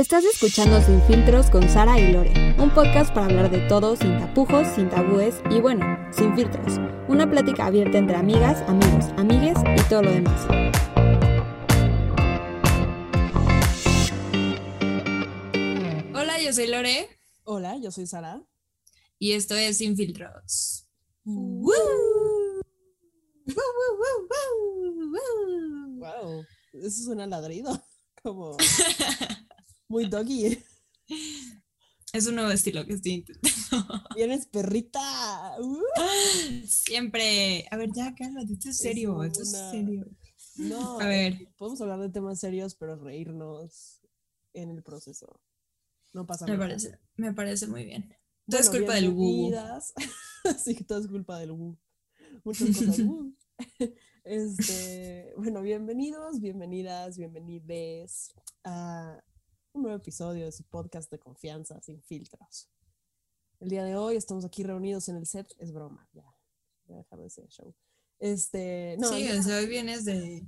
Estás escuchando Sin Filtros con Sara y Lore, un podcast para hablar de todo sin tapujos, sin tabúes y bueno, sin filtros. Una plática abierta entre amigas, amigos, amigues y todo lo demás. Hola, yo soy Lore Hola, yo soy Sara. y esto es Sin Filtros. Wow, eso suena ladrido, como muy doggy. Es un nuevo estilo que estoy intentando. Vienes perrita. Uh. Siempre. A ver, ya, cálmate, esto es serio, esto es serio. No, A ver. podemos hablar de temas serios, pero reírnos en el proceso. No pasa Me nada. parece, me parece muy bien. Todo es Bueno, culpa del bienvenidas. sí, todo es culpa del Wu. Muchas cosas. Wu. Este, bueno, bienvenidos, bienvenidas, bienvenides a un nuevo episodio de su podcast de confianza sin filtros. El día de hoy estamos aquí reunidos en el set, es broma, ya, voy a dejar de ese show. Este, no, sí, sea, hoy vienes de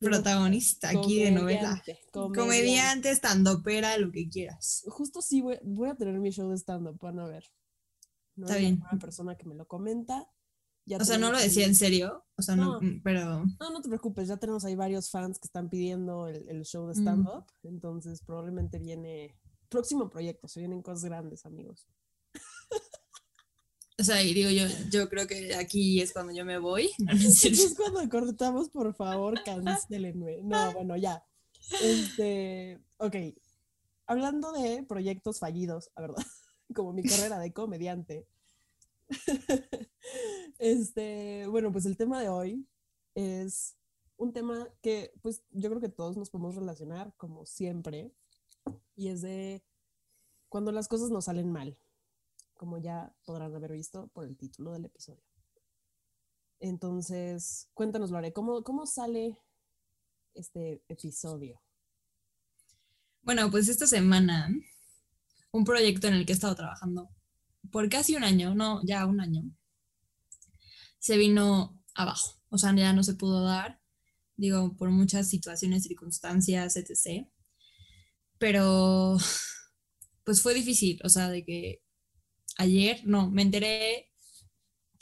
protagonista aquí de novela. comediante, estandopera, lo que quieras. Justo sí voy, voy a tener mi show de stand-up, van a ver. No Está es la bien. primera persona que me lo comenta. Ya O sea, no lo decía en serio. O sea, no, No. pero. No, no te preocupes, ya tenemos ahí varios fans que están pidiendo el, el show de Mm. stand-up. Entonces, probablemente viene. Próximo proyecto, se vienen cosas grandes, amigos. O sea, y digo yo, yo creo que aquí es cuando yo me voy. No, no es cuando cortamos, por favor, cancelenme. No, bueno, ya. Este. Ok. Hablando de proyectos fallidos, la verdad, como mi carrera de comediante. Este, bueno, pues el tema de hoy es un tema que pues yo creo que todos nos podemos relacionar como siempre y es de cuando las cosas nos salen mal, como ya podrán haber visto por el título del episodio. Entonces, cuéntanos, Lore, ¿cómo, cómo sale este episodio? Bueno, pues esta semana, un proyecto en el que he estado trabajando por casi un año, no, ya un año, se vino abajo. O sea, ya no se pudo dar, digo, por muchas situaciones, circunstancias, etc. Pero, pues fue difícil, o sea, de que ayer, no, me enteré,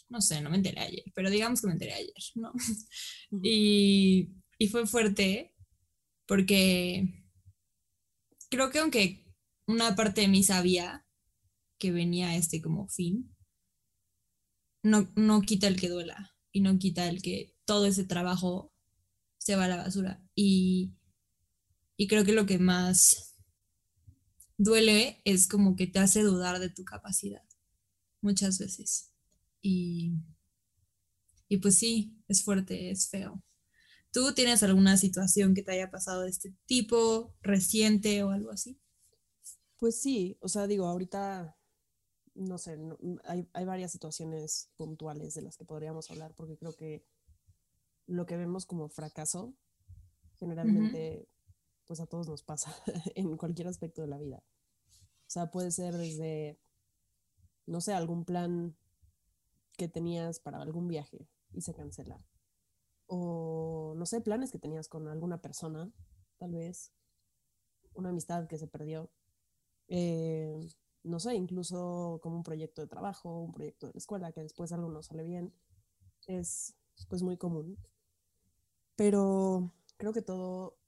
no sé, no me enteré ayer, pero digamos que me enteré ayer, ¿no? Y, y fue fuerte porque creo que aunque una parte de mí sabía que venía este como fin, no, no quita el que duela y no quita el que todo ese trabajo se va a la basura. Y, y creo que lo que más duele es como que te hace dudar de tu capacidad muchas veces. Y, y pues sí, es fuerte, es feo. ¿Tú tienes alguna situación que te haya pasado de este tipo, reciente o algo así? Pues sí, o sea, digo, ahorita, no sé, no- hay, hay varias situaciones puntuales de las que podríamos hablar, porque creo que lo que vemos como fracaso, generalmente, pues a todos nos pasa en cualquier aspecto de la vida. O sea, puede ser desde, no sé, algún plan que tenías para algún viaje y se cancela. O, no sé, planes que tenías con alguna persona, tal vez, una amistad que se perdió eh, no sé, incluso como un proyecto de trabajo, un proyecto de la escuela, que después algo no sale bien, es pues muy común. Pero creo que todo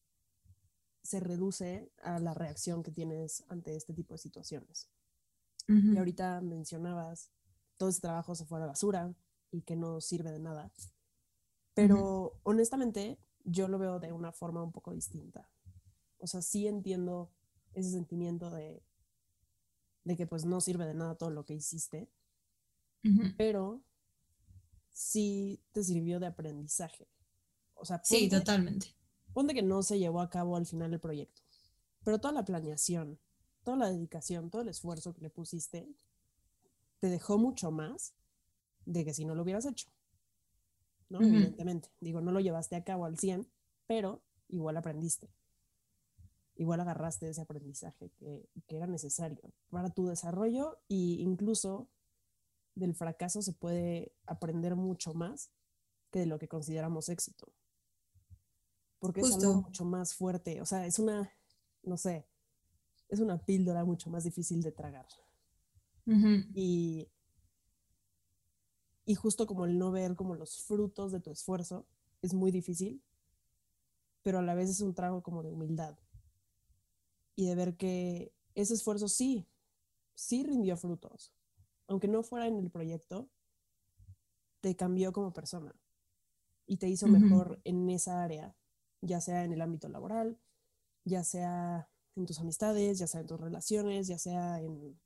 se reduce a la reacción que tienes ante este tipo de situaciones. Y ahorita mencionabas, todo ese trabajo se fue a la basura y que no sirve de nada. Pero honestamente, yo lo veo de una forma un poco distinta. O sea, sí entiendo ese sentimiento de, de que pues no sirve de nada todo lo que hiciste, pero sí te sirvió de aprendizaje. O sea, Sí, ponte- totalmente. ponte que no se llevó a cabo al final el proyecto, pero toda la planeación, toda la dedicación, todo el esfuerzo que le pusiste, te dejó mucho más de que si no lo hubieras hecho. ¿no? Evidentemente. Digo, no lo llevaste a cabo al 100, pero igual aprendiste. Igual agarraste ese aprendizaje que, que era necesario para tu desarrollo e incluso del fracaso se puede aprender mucho más que de lo que consideramos éxito. Porque es algo mucho más fuerte. O sea, es una, no sé, es una píldora mucho más difícil de tragar. Y, y justo como el no ver como los frutos de tu esfuerzo es muy difícil, pero a la vez es un trago como de humildad. Y de ver que ese esfuerzo sí, sí rindió frutos. Aunque no fuera en el proyecto, te cambió como persona y te hizo mejor en esa área, ya sea en el ámbito laboral, ya sea en tus amistades, ya sea en tus relaciones, ya sea en,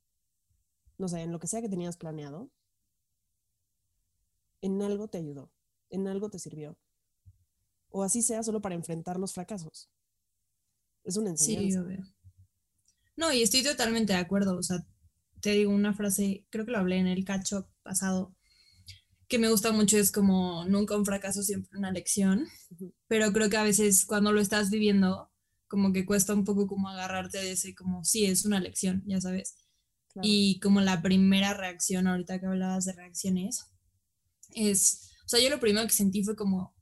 no sé, en lo que sea que tenías planeado. En algo te ayudó, en algo te sirvió. O así sea solo para enfrentar los fracasos. Es una Sí, enseñanza. obvio. No, y estoy totalmente de acuerdo. O sea, te digo una frase, creo que lo hablé en el cacho pasado, que me gusta mucho, es como nunca un fracaso, siempre una lección. Pero creo que a veces cuando lo estás viviendo, como que cuesta un poco como agarrarte de ese, como, sí, es una lección, ya sabes. Claro. Y como la primera reacción, ahorita que hablabas de reacciones, es, o sea, yo lo primero que sentí fue como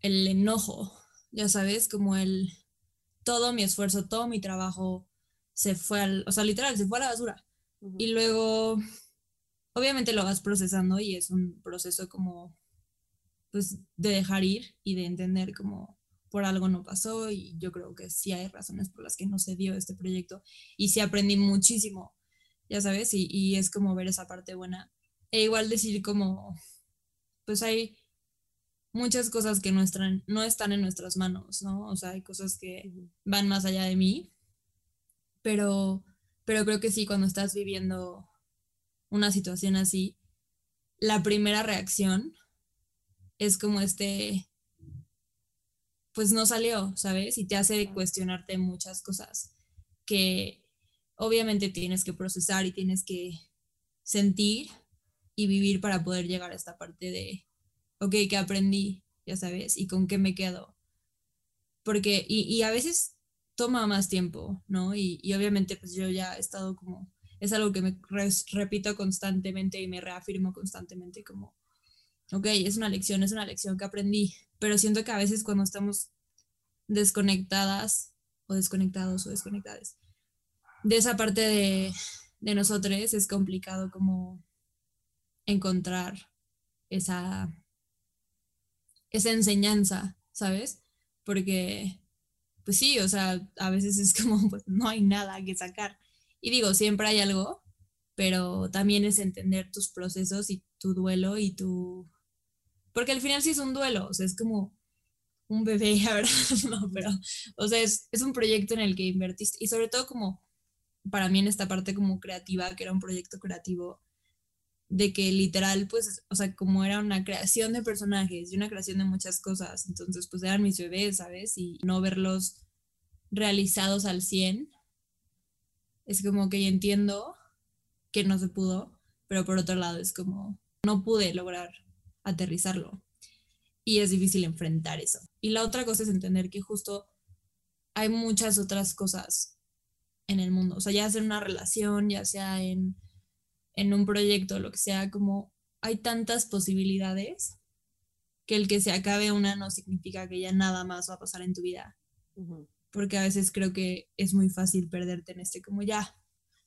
el enojo, ya sabes, como el, todo mi esfuerzo, todo mi trabajo se fue al, o sea, literal, se fue a la basura. Y luego, obviamente lo vas procesando y es un proceso como, pues, de dejar ir y de entender como por algo no pasó y yo creo que sí hay razones por las que no se dio este proyecto y sí aprendí muchísimo, ya sabes, y, y es como ver esa parte buena. E igual decir como, pues hay muchas cosas que no están, no están en nuestras manos, ¿no? O sea, hay cosas que van más allá de mí, pero, pero creo que sí, cuando estás viviendo una situación así, la primera reacción es como este, pues no salió, ¿sabes? Y te hace cuestionarte muchas cosas que obviamente tienes que procesar y tienes que sentir y vivir para poder llegar a esta parte de, ok, ¿qué aprendí? Ya sabes, y con qué me quedo. Porque, y, y a veces toma más tiempo, ¿no? Y, y obviamente pues yo ya he estado como, es algo que me repito constantemente y me reafirmo constantemente como, ok, es una lección, es una lección que aprendí, pero siento que a veces cuando estamos desconectadas o desconectados o desconectadas de esa parte de, de nosotros es complicado como encontrar esa, esa enseñanza, ¿sabes? Porque, pues sí, o sea, a veces es como, pues no hay nada que sacar. Y digo, siempre hay algo, pero también es entender tus procesos y tu duelo y tu... Porque al final sí es un duelo, o sea, es como un bebé, la verdad, no, pero, o sea, es, es un proyecto en el que invertiste y sobre todo como para mí en esta parte como creativa, que era un proyecto creativo, de que literal, pues, o sea, como era una creación de personajes y una creación de muchas cosas, entonces, pues eran mis bebés, ¿sabes? Y no verlos realizados al 100, es como que entiendo que no se pudo, pero por otro lado es como, no pude lograr aterrizarlo. Y es difícil enfrentar eso. Y la otra cosa es entender que justo hay muchas otras cosas en el mundo, o sea, ya sea en una relación, ya sea en, en un proyecto, lo que sea, como hay tantas posibilidades que el que se acabe una no significa que ya nada más va a pasar en tu vida, porque a veces creo que es muy fácil perderte en este como ya,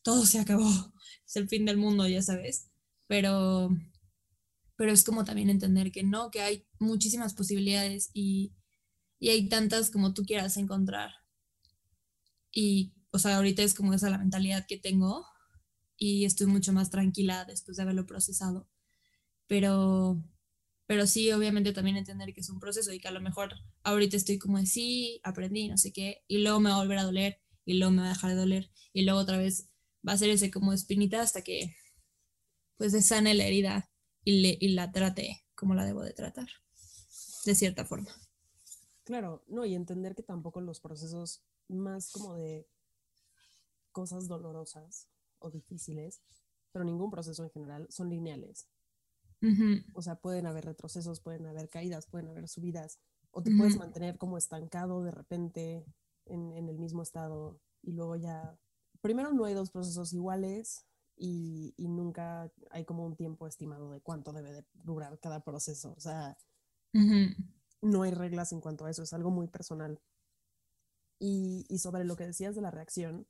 todo se acabó, es el fin del mundo, ya sabes, pero, pero es como también entender que no, que hay muchísimas posibilidades y, y hay tantas como tú quieras encontrar. Y, o sea, ahorita es como esa la mentalidad que tengo y estoy mucho más tranquila después de haberlo procesado. Pero, pero sí, obviamente también entender que es un proceso y que a lo mejor ahorita estoy como de sí, aprendí, no sé qué, y luego me va a volver a doler y luego me va a dejar de doler y luego otra vez va a ser ese como espinita hasta que pues se sane la herida y, le, y la trate como la debo de tratar, de cierta forma. Claro, no, y entender que tampoco los procesos más como de cosas dolorosas o difíciles, pero ningún proceso en general, son lineales. Ujú, O sea, pueden haber retrocesos, pueden haber caídas, pueden haber subidas, o te puedes Ujú. mantener como estancado de repente en, en el mismo estado y luego ya, primero no hay dos procesos iguales y, y nunca hay como un tiempo estimado de cuánto debe de durar cada proceso. O sea, ujú, no hay reglas en cuanto a eso, es algo muy personal. Y, y sobre lo que decías de la reacción,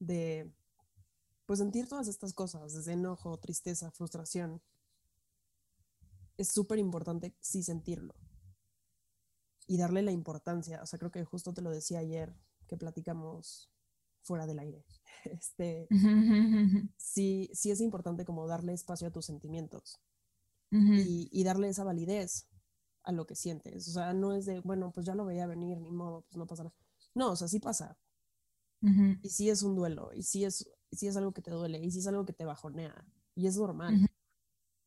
de pues sentir todas estas cosas, desde enojo, tristeza, frustración. Es súper importante sí sentirlo y darle la importancia. O sea, creo que justo te lo decía ayer que platicamos fuera del aire. Este, sí, sí es importante como darle espacio a tus sentimientos y, y, darle esa validez a lo que sientes. O sea, no es de, bueno, pues ya lo veía venir, ni modo, pues no pasa nada. No, o sea, sí pasa. Y sí es un duelo, y sí es, sí es algo que te duele, y sí es algo que te bajonea, y es normal.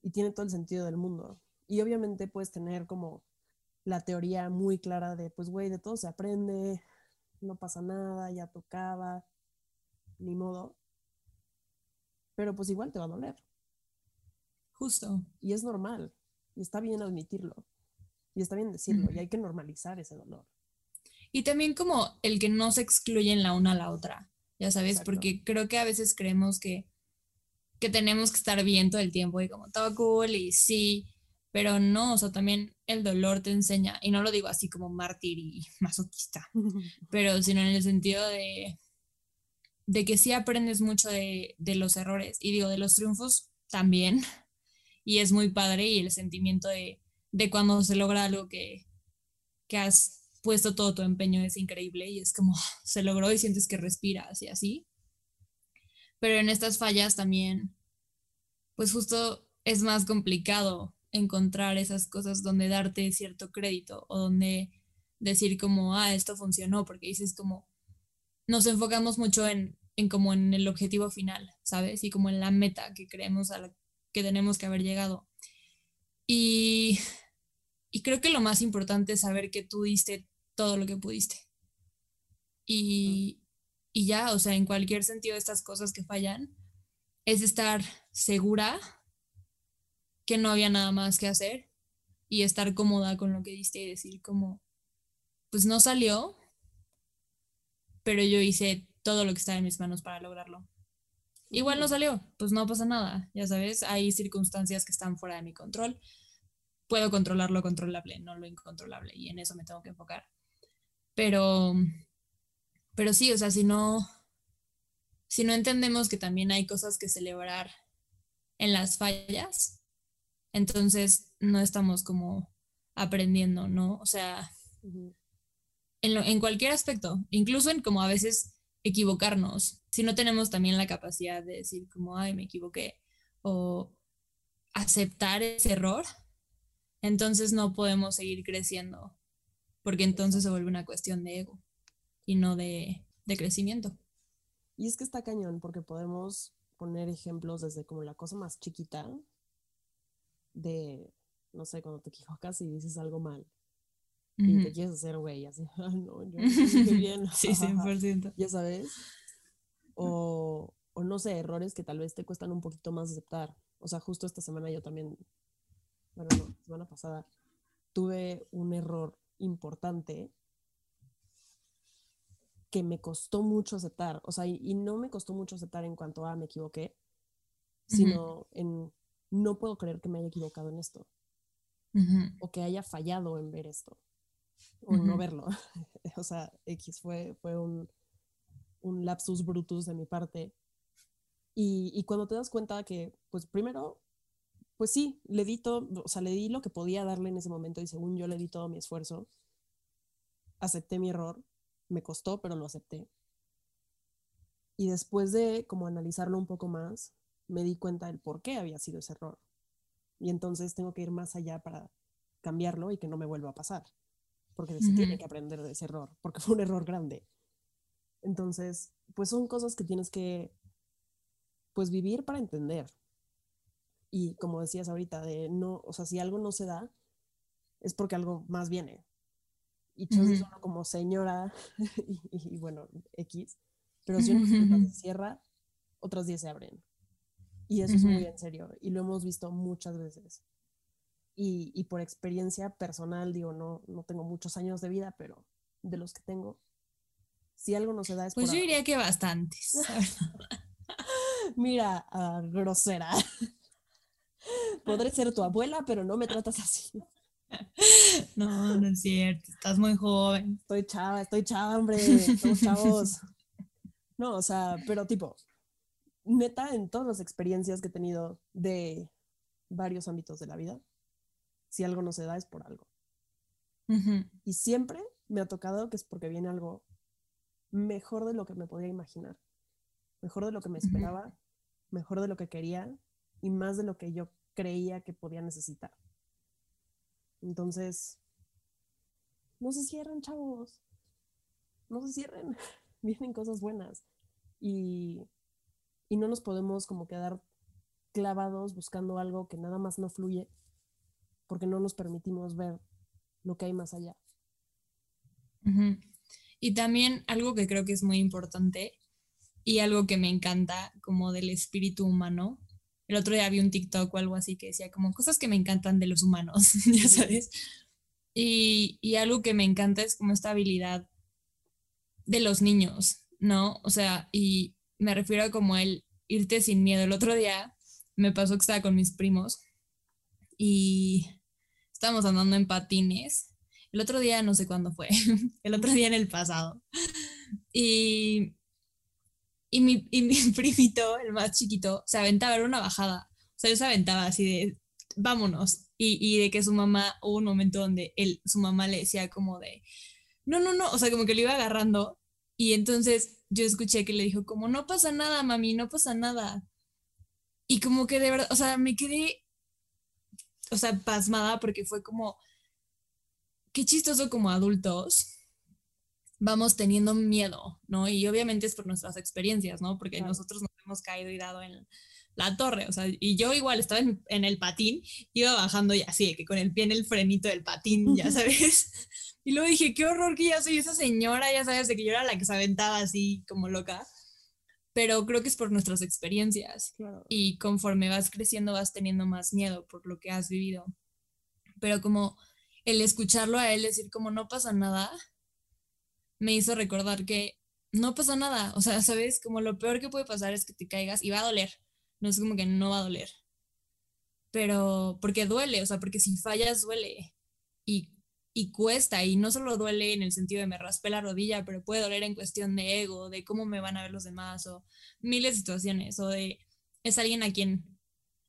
Y tiene todo el sentido del mundo. Y obviamente puedes tener como la teoría muy clara de, pues, güey, de todo se aprende, no pasa nada, ya tocaba, ni modo. Pero pues igual te va a doler. Justo. Y es normal. Y está bien admitirlo. Y está bien decirlo. Y hay que normalizar ese dolor. Y también como el que no se excluyen la una a la otra, ya sabes, porque creo que a veces creemos que, que tenemos que estar bien todo el tiempo y como todo cool y sí, pero no, o sea, también el dolor te enseña, y no lo digo así como mártir y masoquista, pero sino en el sentido de, de que sí aprendes mucho de, los errores, y digo, de los triunfos también, y es muy padre, y el sentimiento de, cuando se logra algo que, que has puesto todo tu empeño es increíble, y es como se logró y sientes que respiras y así. Pero en estas fallas también, pues justo es más complicado encontrar esas cosas donde darte cierto crédito o donde decir como, ah, esto funcionó, porque dices como, nos enfocamos mucho en, en como en el objetivo final, ¿sabes? Y como en la meta que creemos a la que tenemos que haber llegado. Y, y creo que lo más importante es saber que tú diste todo lo que pudiste. Y, y ya, o sea, en cualquier sentido de estas cosas que fallan, es estar segura que no había nada más que hacer y estar cómoda con lo que diste y decir como, pues no salió, pero yo hice todo lo que estaba en mis manos para lograrlo. Igual no salió, pues no pasa nada, ya sabes, hay circunstancias que están fuera de mi control. Puedo controlar lo controlable, no lo incontrolable, y en eso me tengo que enfocar. Pero, pero sí, o sea, si no, si no entendemos que también hay cosas que celebrar en las fallas, entonces no estamos como aprendiendo, ¿no? O sea, en, cualquier aspecto, incluso en como a veces equivocarnos, si no tenemos también la capacidad de decir como, ay, me equivoqué, o aceptar ese error, entonces no podemos seguir creciendo, porque entonces se vuelve una cuestión de ego y no de, de crecimiento. Y es que está cañón, porque podemos poner ejemplos desde como la cosa más chiquita, de, no sé, cuando te equivocas y dices algo mal. Y te quieres hacer güey, así, ah, no, yo estoy bien. sí, 100%. ya sabes. O, o no sé, errores que tal vez te cuestan un poquito más aceptar. O sea, justo esta semana yo también, bueno, no, semana pasada, tuve un error importante que me costó mucho aceptar. O sea, y, no me costó mucho aceptar en cuanto a me equivoqué, sino en no puedo creer que me haya equivocado en esto. O que haya fallado en ver esto. O no verlo. o sea, X fue, fue un, un, lapsus brutus de mi parte. Y, y, cuando te das cuenta que, pues primero, pues sí, le di todo, o sea, le di lo que podía darle en ese momento y según yo le di todo mi esfuerzo. Acepté mi error, me costó, pero lo acepté. Y después de como analizarlo un poco más, me di cuenta del por qué había sido ese error. Y entonces tengo que ir más allá para cambiarlo y que no me vuelva a pasar. Porque se tiene que aprender de ese error, porque fue un error grande. Entonces, pues son cosas que tienes que, pues vivir para entender. Y como decías ahorita, de no, o sea, si algo no se da, es porque algo más viene. Y entonces uno como señora, y, bueno, X, pero si uno se cierra, otras 10 se abren. Y eso es muy en serio. Y lo hemos visto muchas veces. Y, y, por experiencia personal, digo, no, no tengo muchos años de vida, pero de los que tengo, si algo no se da es... Pues yo diría que bastantes. Mira, ah, grosera. Podré ser tu abuela, pero no me tratas así. No, no es cierto. Estás muy joven. Estoy chava, estoy chava, hombre. Estamos chavos. No, o sea, pero tipo, neta, en todas las experiencias que he tenido de varios ámbitos de la vida, si algo no se da es por algo. Y siempre me ha tocado que es porque viene algo mejor de lo que me podía imaginar, mejor de lo que me esperaba, mejor de lo que quería y más de lo que yo creía que podía necesitar. Entonces, no se cierren, chavos. No se cierren. Vienen cosas buenas. Y, y no nos podemos como quedar clavados buscando algo que nada más no fluye porque no nos permitimos ver lo que hay más allá. Y también algo que creo que es muy importante y algo que me encanta como del espíritu humano. El otro día vi un TikTok o algo así que decía como cosas que me encantan de los humanos, ya sabes. Y, y algo que me encanta es como esta habilidad de los niños, ¿no? O sea, y me refiero a como el irte sin miedo. El otro día me pasó que estaba con mis primos y estábamos andando en patines. El otro día, no sé cuándo fue, el otro día en el pasado. Y, y, mi, y mi primito, el más chiquito, se aventaba, era una bajada. O sea, él se aventaba así de, vámonos. Y, y de que su mamá, hubo un momento donde él, su mamá le decía como de, no, no, no, o sea, como que lo iba agarrando. Y entonces yo escuché que le dijo como, no pasa nada, mami, no pasa nada. Y como que de verdad, o sea, me quedé o sea, pasmada porque fue como, qué chistoso como adultos vamos teniendo miedo, ¿no? Y obviamente es por nuestras experiencias, ¿no? Porque nosotros nos hemos caído y dado en la torre, o sea, y yo igual estaba en, el patín, iba bajando y así, que con el pie en el frenito del patín, ya sabes. Y luego dije, qué horror que ya soy esa señora, ya sabes, de que yo era la que se aventaba así como loca pero creo que es por nuestras experiencias. Y conforme vas creciendo vas teniendo más miedo por lo que has vivido. Pero como el escucharlo a él decir como no pasa nada, me hizo recordar que no pasa nada. O sea, ¿sabes? Como lo peor que puede pasar es que te caigas y va a doler. No es como que no va a doler. Pero porque duele, o sea, porque si fallas duele. Y y cuesta, y no solo duele en el sentido de me raspé la rodilla, pero puede doler en cuestión de ego, de cómo me van a ver los demás, o miles de situaciones, o de es alguien a quien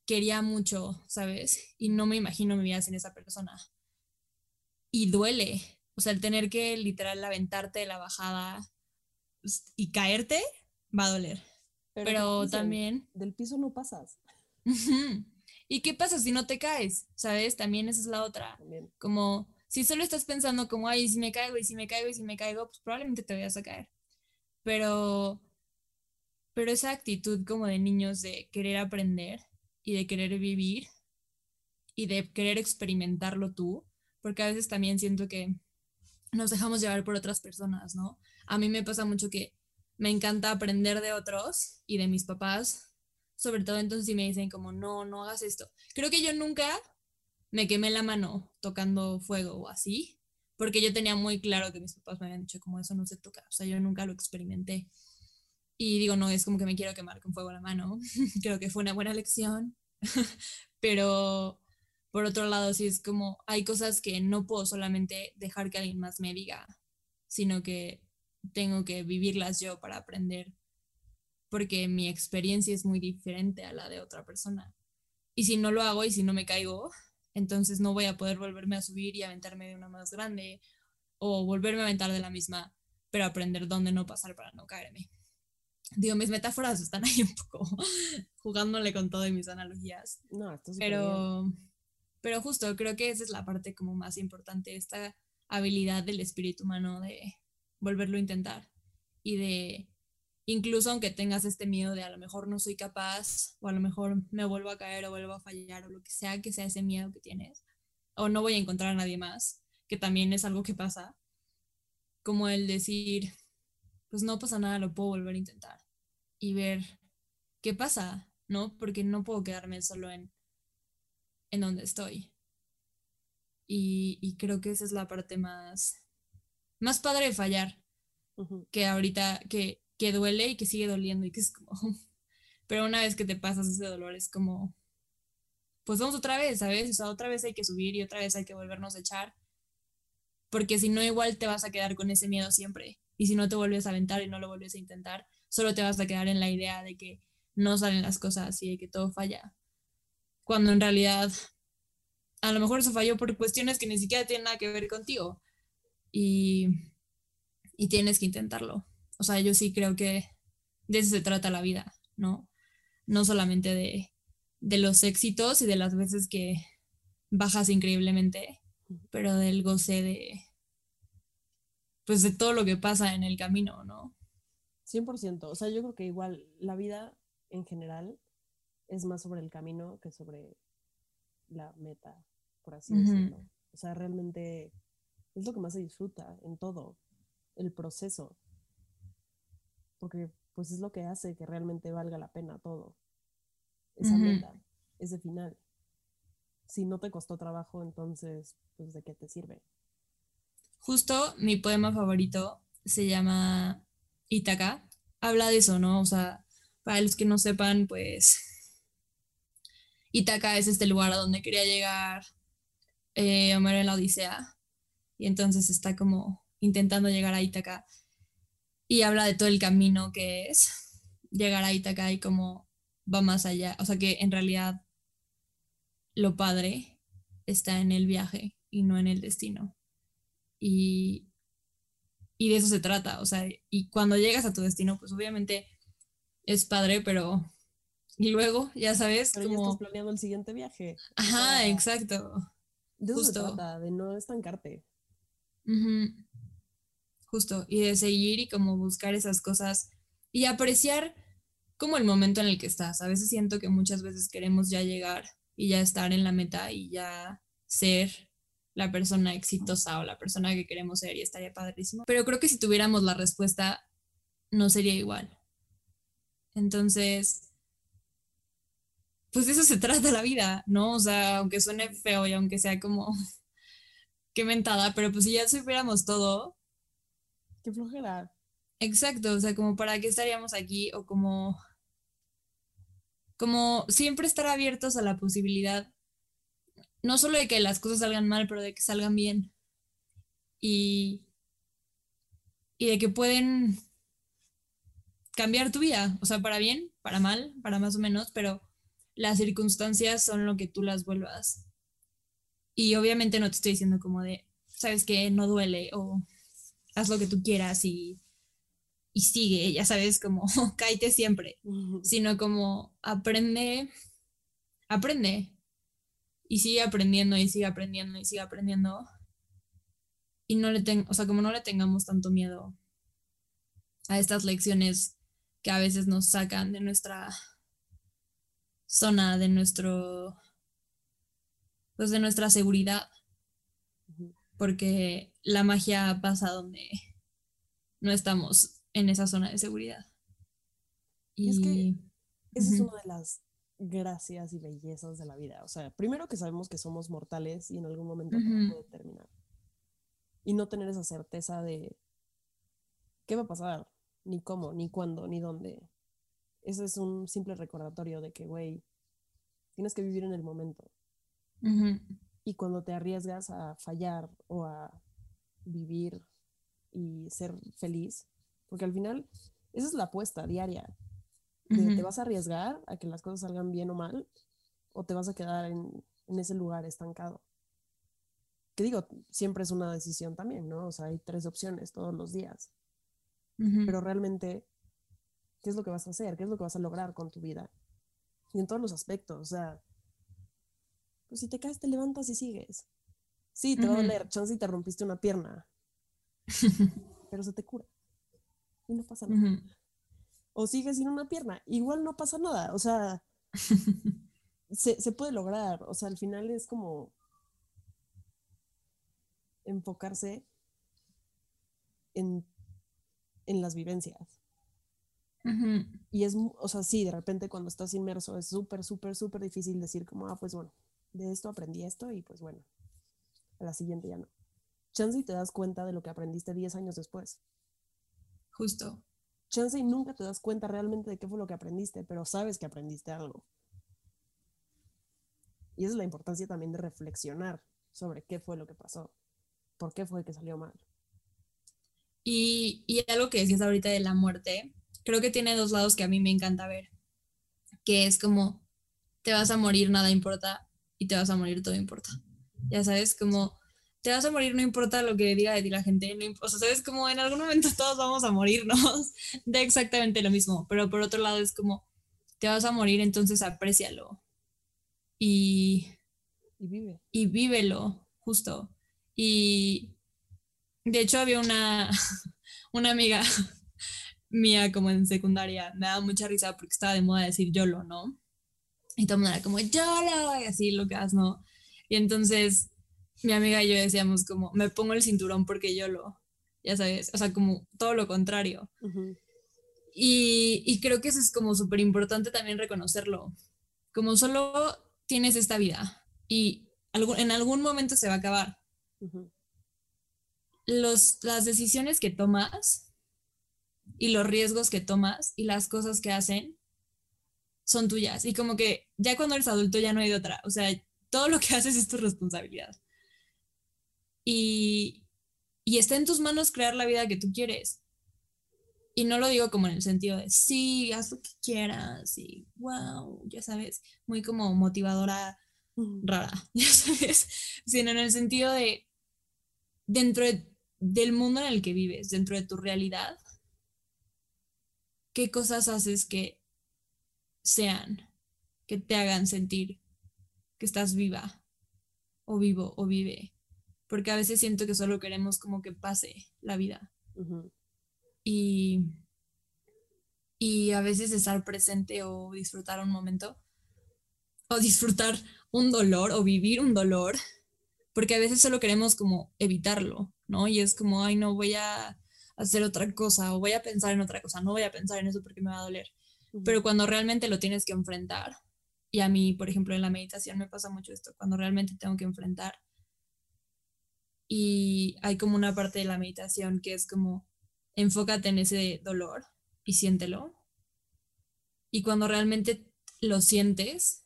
quería mucho, ¿sabes? Y no me imagino mi vida sin esa persona. Y duele, o sea, el tener que literal aventarte de la bajada y caerte va a doler. Pero, también... Del piso no pasas. ¿Y qué pasa si no te caes? ¿Sabes? También esa es la otra. Como si solo estás pensando como, ay, si me caigo y si me caigo y si me caigo, pues probablemente te vayas a caer. Pero, pero esa actitud como de niños de querer aprender y de querer vivir y de querer experimentarlo tú, porque a veces también siento que nos dejamos llevar por otras personas, ¿no? A mí me pasa mucho que me encanta aprender de otros y de mis papás, sobre todo entonces si me dicen como, no, no hagas esto. Creo que yo nunca me quemé la mano tocando fuego o así, porque yo tenía muy claro que mis papás me habían dicho como eso no se toca, o sea, yo nunca lo experimenté. Y digo, no es como que me quiero quemar con fuego la mano, creo que fue una buena lección, pero por otro lado, sí es como hay cosas que no puedo solamente dejar que alguien más me diga, sino que tengo que vivirlas yo para aprender, porque mi experiencia es muy diferente a la de otra persona. Y si no lo hago y si no me caigo, entonces no voy a poder volverme a subir y aventarme de una más grande o volverme a aventar de la misma, pero aprender dónde no pasar para no caerme. Digo, mis metáforas están ahí un poco jugándole con todo y mis analogías. No, pero, pero justo creo que esa es la parte como más importante, esta habilidad del espíritu humano de volverlo a intentar y de incluso aunque tengas este miedo de a lo mejor no soy capaz, o a lo mejor me vuelvo a caer o vuelvo a fallar, o lo que sea que sea ese miedo que tienes, o no voy a encontrar a nadie más, que también es algo que pasa, como el decir, pues no pasa nada, lo puedo volver a intentar y ver qué pasa, ¿no? Porque no puedo quedarme solo en, en donde estoy. Y, creo que esa es la parte más, más padre de fallar, que ahorita, que, que duele y que sigue doliendo y que es como, pero una vez que te pasas ese dolor es como, pues vamos otra vez, ¿sabes? O sea, otra vez hay que subir y otra vez hay que volvernos a echar, porque si no igual te vas a quedar con ese miedo siempre y si no te vuelves a aventar y no lo vuelves a intentar, solo te vas a quedar en la idea de que no salen las cosas y de que todo falla. Cuando en realidad a lo mejor eso falló por cuestiones que ni siquiera tienen nada que ver contigo. Y, y tienes que intentarlo. O sea, yo sí creo que de eso se trata la vida, ¿no? No solamente de, de los éxitos y de las veces que bajas increíblemente, pero del goce de, pues de todo lo que pasa en el camino, ¿no? 100%. O sea, yo creo que igual la vida en general es más sobre el camino que sobre la meta, por así decirlo. O sea, realmente es lo que más se disfruta en todo, el proceso. Porque pues es lo que hace que realmente valga la pena todo. Esa meta, ese final. Si no te costó trabajo, entonces, pues de qué te sirve. Justo mi poema favorito se llama Ítaca. Habla de eso, ¿no? O sea, para los que no sepan, pues Ítaca es este lugar a donde quería llegar eh, Homero en la Odisea. Y entonces está como intentando llegar a Ítaca. Y habla de todo el camino que es llegar a Ítaca y cómo va más allá. O sea que en realidad lo padre está en el viaje y no en el destino. Y, y de eso se trata. O sea, y cuando llegas a tu destino, pues obviamente es padre, pero luego, ya sabes, Pero ya estás planeando el siguiente viaje. Ajá, exacto. De eso se trata, de no estancarte. Justo, y de seguir y como buscar esas cosas y apreciar como el momento en el que estás. A veces siento que muchas veces queremos ya llegar y ya estar en la meta y ya ser la persona exitosa o la persona que queremos ser y estaría padrísimo. Pero creo que si tuviéramos la respuesta, no sería igual. Entonces, pues de eso se trata la vida, ¿no? O sea, aunque suene feo y aunque sea como qué mentada, pero pues si ya supiéramos todo. Qué flojera. Exacto, o sea, como para qué estaríamos aquí o como como siempre estar abiertos a la posibilidad no solo de que las cosas salgan mal, pero de que salgan bien. Y y de que pueden cambiar tu vida, o sea, para bien, para mal, para más o menos, pero las circunstancias son lo que tú las vuelvas. Y obviamente no te estoy diciendo como de, sabes que no duele o haz lo que tú quieras y, y sigue, ya sabes, como cállate siempre, sino como aprende, aprende y sigue aprendiendo y sigue aprendiendo y sigue aprendiendo. Y no le ten, o sea, como no le tengamos tanto miedo a estas lecciones que a veces nos sacan de nuestra zona de nuestro, pues de nuestra seguridad, porque la magia pasa donde no estamos en esa zona de seguridad. Y, es que esa es una de las gracias y bellezas de la vida. O sea, primero que sabemos que somos mortales y en algún momento puede terminar. Y no tener esa certeza de qué va a pasar, ni cómo, ni cuándo, ni dónde. Ese es un simple recordatorio de que, güey, tienes que vivir en el momento. Y cuando te arriesgas a fallar o a vivir y ser feliz, porque al final esa es la apuesta diaria. ¿Te vas a arriesgar a que las cosas salgan bien o mal? ¿O te vas a quedar en, en ese lugar estancado? Que digo, siempre es una decisión también, ¿no? O sea, hay tres opciones todos los días. Pero realmente qué es lo que vas a hacer, qué es lo que vas a lograr con tu vida. Y en todos los aspectos, o sea, pues si te caes, te levantas y sigues. Sí, te va a doler, chance y te rompiste una pierna, pero se te cura y no pasa nada. O sigues sin una pierna, igual no pasa nada, o sea, se, se puede lograr, o sea, al final es como enfocarse en, en las vivencias. Y es, o sea, sí, de repente cuando estás inmerso es súper, súper, súper difícil decir como, ah, pues bueno, de esto aprendí esto y pues bueno, a la siguiente ya no. Chance y te das cuenta de lo que aprendiste 10 años después. Justo. Chance y nunca te das cuenta realmente de qué fue lo que aprendiste, pero sabes que aprendiste algo. Y esa es la importancia también de reflexionar sobre qué fue lo que pasó, por qué fue que salió mal. Y, y algo que decías ahorita de la muerte, creo que tiene dos lados que a mí me encanta ver, que es como te vas a morir, nada importa, y te vas a morir, todo importa. Ya sabes, como te vas a morir, no importa lo que diga de ti la gente, no o sea, sabes, como en algún momento todos vamos a morirnos de exactamente lo mismo, pero por otro lado es como te vas a morir, entonces aprécialo y, y vive. Y vívelo, justo. Y de hecho había una, una amiga mía como en secundaria, me daba mucha risa porque estaba de moda decir YOLO, ¿no? Y todo el mundo era como YOLO y así lo que haces, ¿no? Y entonces mi amiga y yo decíamos como, me pongo el cinturón porque YOLO, ya sabes, o sea, como todo lo contrario. y, y, creo que eso es como súper importante también reconocerlo, como solo tienes esta vida y en algún momento se va a acabar. Los, las decisiones que tomas y los riesgos que tomas y las cosas que hacen son tuyas. Y como que ya cuando eres adulto ya no hay de otra. O sea, todo lo que haces es tu responsabilidad. Y, y está en tus manos crear la vida que tú quieres. Y no lo digo como en el sentido de, sí, haz lo que quieras y wow, ya sabes, muy como motivadora rara, ya sabes, sino en el sentido de, dentro del mundo en el que vives, dentro de tu realidad, qué cosas haces que sean, que te hagan sentir que estás viva o vivo o vive. Porque a veces siento que solo queremos como que pase la vida. y, y a veces estar presente o disfrutar un momento o disfrutar un dolor o vivir un dolor, porque a veces solo queremos como evitarlo, ¿no? Y es como, ay, no voy a hacer otra cosa o voy a pensar en otra cosa, no voy a pensar en eso porque me va a doler. Pero cuando realmente lo tienes que enfrentar, y a mí, por ejemplo, en la meditación me pasa mucho esto, cuando realmente tengo que enfrentar y hay como una parte de la meditación que es como enfócate en ese dolor y siéntelo. Y cuando realmente lo sientes,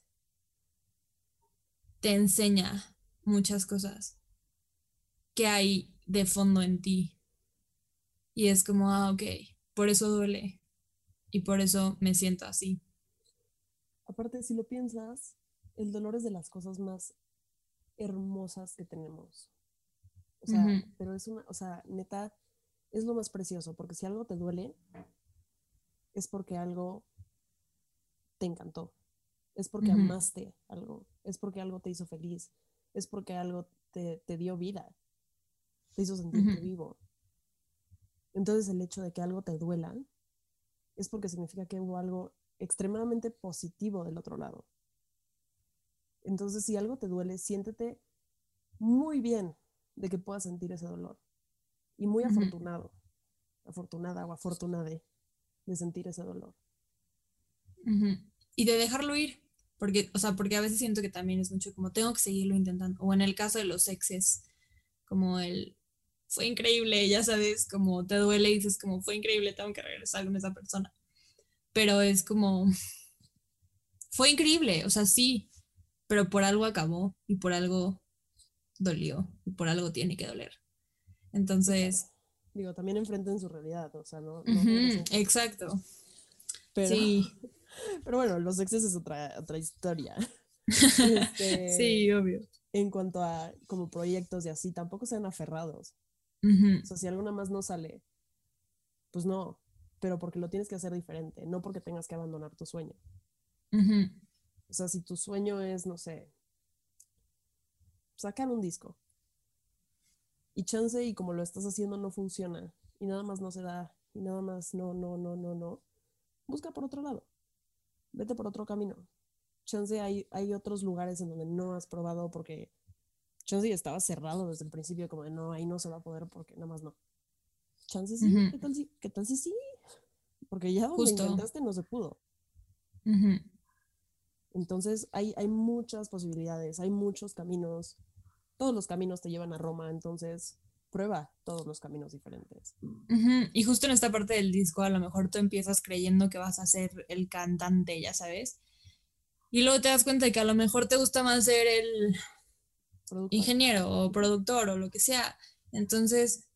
te enseña muchas cosas que hay de fondo en ti. Y es como, ah, ok, por eso duele y por eso me siento así. Aparte, si lo piensas, el dolor es de las cosas más hermosas que tenemos. O sea, pero es una, o sea, neta, es lo más precioso, porque si algo te duele, es porque algo te encantó, es porque amaste algo, es porque algo te hizo feliz, es porque algo te, dio vida, te hizo sentirte vivo. Entonces el hecho de que algo te duela es porque significa que hubo algo extremadamente positivo del otro lado. Entonces si algo te duele, siéntete muy bien de que puedas sentir ese dolor. Y muy afortunado, afortunada o afortunada de sentir ese dolor. Y de dejarlo ir. Porque, o sea, porque a veces siento que también es mucho como tengo que seguirlo intentando. O en el caso de los exes, como el fue increíble, ya sabes, como te duele y dices como fue increíble, tengo que regresar con esa persona. Pero es como fue increíble, o sea, sí, pero por algo acabó y por algo dolió y por algo tiene que doler. Entonces, digo, también enfrenten su realidad, o sea, no, exacto. Pero, sí. Pero bueno, los exes es otra, otra historia. Este, sí, obvio. En cuanto a como proyectos y así, tampoco sean aferrados. O sea, si alguna más no sale, pues no, pero porque lo tienes que hacer diferente, no porque tengas que abandonar tu sueño. O sea, si tu sueño es, no sé, sacar un disco y chance y como lo estás haciendo no funciona y nada más no se da y nada más no, no, no, no, no, busca por otro lado vete por otro camino. Chance hay, hay otros lugares en donde no has probado porque chance estaba cerrado desde el principio, como de no, ahí no se va a poder porque nada más no. Chance sí, ¿qué, tal si, ¿qué tal si sí? Porque ya donde intentaste no se pudo. Entonces hay, hay muchas posibilidades, hay muchos caminos. Todos los caminos te llevan a Roma, entonces prueba todos los caminos diferentes. Y justo en esta parte del disco, a lo mejor tú empiezas creyendo que vas a ser el cantante, ya sabes. Y luego te das cuenta de que a lo mejor te gusta más ser el ingeniero o productor o lo que sea. Entonces,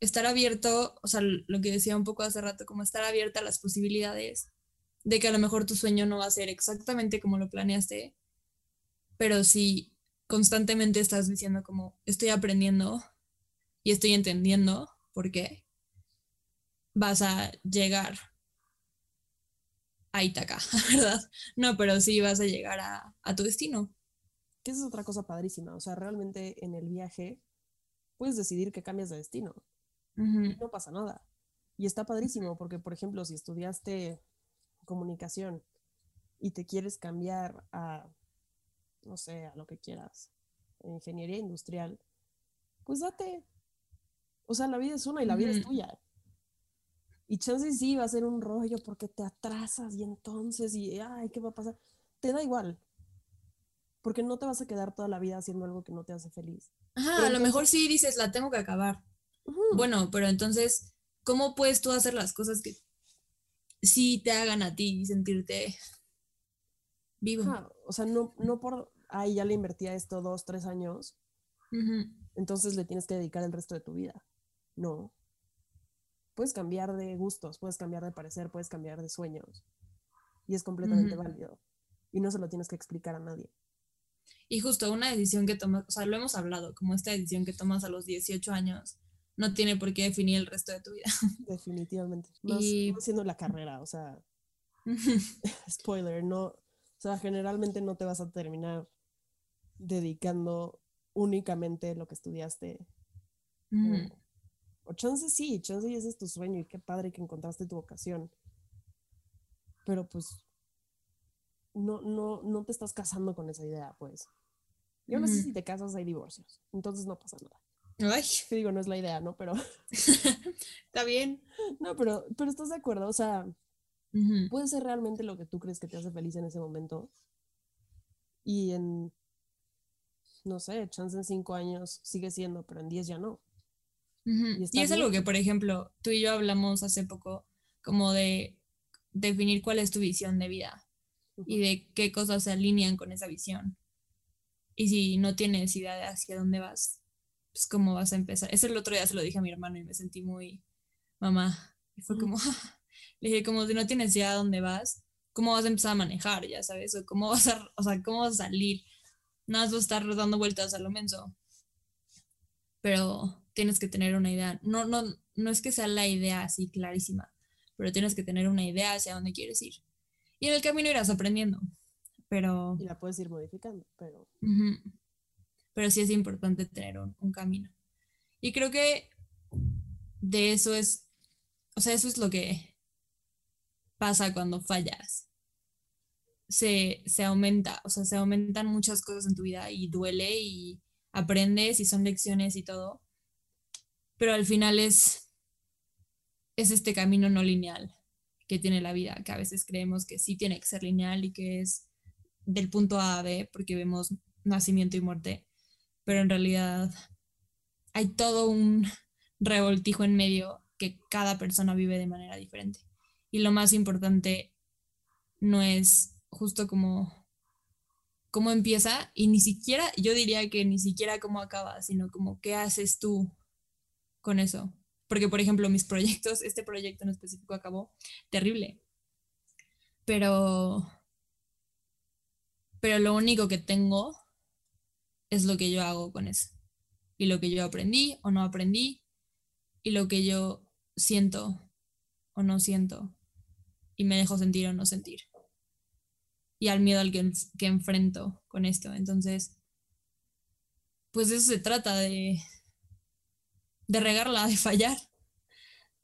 estar abierto, o sea, lo que decía un poco hace rato, como estar abierta a las posibilidades de que a lo mejor tu sueño no va a ser exactamente como lo planeaste, pero si constantemente estás diciendo como estoy aprendiendo y estoy entendiendo por qué, vas a llegar a Itaca, ¿verdad? No, pero sí vas a llegar a, a tu destino. Que esa es otra cosa padrísima. O sea, realmente en el viaje puedes decidir que cambias de destino. No pasa nada. Y está padrísimo porque, por ejemplo, si estudiaste comunicación y te quieres cambiar a, no sé, a lo que quieras, ingeniería industrial, pues date. O sea, la vida es una y la vida es tuya. Y chances sí va a ser un rollo porque te atrasas y entonces, y ay, ¿qué va a pasar? Te da igual. Porque no te vas a quedar toda la vida haciendo algo que no te hace feliz. Ajá, Pero a lo mejor sí dices, la tengo que acabar. Bueno, pero entonces, ¿cómo puedes tú hacer las cosas que sí te hagan a ti sentirte vivo? Ajá, O sea, no, no por, ay, ya le invertí a esto dos, tres años, entonces le tienes que dedicar el resto de tu vida. No. Puedes cambiar de gustos, puedes cambiar de parecer, puedes cambiar de sueños. Y es completamente válido. Y no se lo tienes que explicar a nadie. Y justo una decisión que tomas, o sea, lo hemos hablado, como esta decisión que tomas a los 18 años, no tiene por qué definir el resto de tu vida. Definitivamente. Más, Y- más siendo la carrera, o sea, spoiler, no. O sea, generalmente no te vas a terminar dedicando únicamente lo que estudiaste. Ujú, O, o chance sí, chance y ese es tu sueño y qué padre que encontraste tu vocación. Pero pues no, no, no te estás casando con esa idea, pues. Yo no sé si te casas hay divorcios, entonces no pasa nada. Ay, Que digo, no es la idea, ¿no? Pero, está bien. no, pero, pero estás de acuerdo, o sea, puede ser realmente lo que tú crees que te hace feliz en ese momento. Y en, no sé, chance en cinco años sigue siendo, pero en diez ya no. y es algo que, por ejemplo, tú y yo hablamos hace poco, como de definir cuál es tu visión de vida y de qué cosas se alinean con esa visión. Y si no tienes idea de hacia dónde vas, pues cómo vas a empezar. Ese el otro día se lo dije a mi hermano y me sentí muy mamá. Y fue como, le dije, como si no tienes idea de dónde vas, ¿cómo vas a empezar a manejar? Ya sabes, o cómo vas a, o sea, cómo vas a salir. Nada más vas a estar dando vueltas a lo menso. Pero tienes que tener una idea. No, no, no es que sea la idea así clarísima, pero tienes que tener una idea hacia dónde quieres ir. Y en el camino irás aprendiendo. Pero Y la puedes ir modificando, pero. Pero sí es importante tener un, un camino. Y creo que de eso es, o sea, eso es lo que pasa cuando fallas. Se, se aumenta, o sea, se aumentan muchas cosas en tu vida y duele y aprendes y son lecciones y todo. Pero al final es, es este camino no lineal que tiene la vida, que a veces creemos que sí tiene que ser lineal y que es del punto A a B, porque vemos nacimiento y muerte, pero en realidad hay todo un revoltijo en medio que cada persona vive de manera diferente. Y lo más importante no es justo como cómo empieza y ni siquiera, yo diría que ni siquiera cómo acaba, sino como qué haces tú con eso. Porque, por ejemplo, mis proyectos, este proyecto en específico acabó terrible. Pero pero lo único que tengo es lo que yo hago con eso. Y lo que yo aprendí o no aprendí, y lo que yo siento o no siento, y me dejo sentir o no sentir. Y al miedo al que, que enfrento con esto. Entonces, pues eso se trata, de, de regarla, de fallar,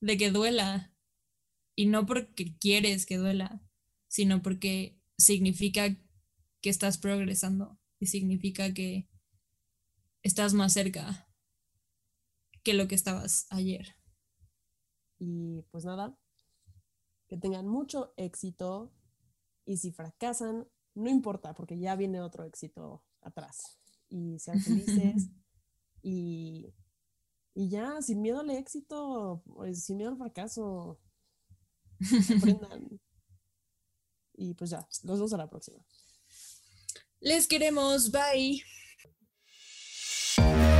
de que duela. Y no porque quieres que duela, sino porque significa que estás progresando y significa que estás más cerca que lo que estabas ayer. Y pues nada, que tengan mucho éxito y si fracasan, no importa porque ya viene otro éxito atrás. Y sean felices y, y ya, sin miedo al éxito, pues, sin miedo al fracaso, aprendan. y pues ya, nos vemos a la próxima. Les queremos, bye.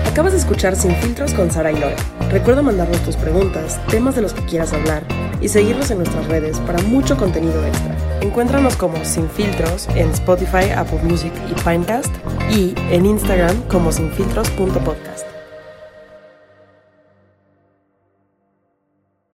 Acabas de escuchar Sin Filtros con Sara y Lore. Recuerda mandarnos tus preguntas, temas de los que quieras hablar y seguirnos en nuestras redes para mucho contenido extra. Encuéntranos como Sin Filtros en Spotify, Apple Music y Pinecast y en Instagram como sinfiltros.podcast.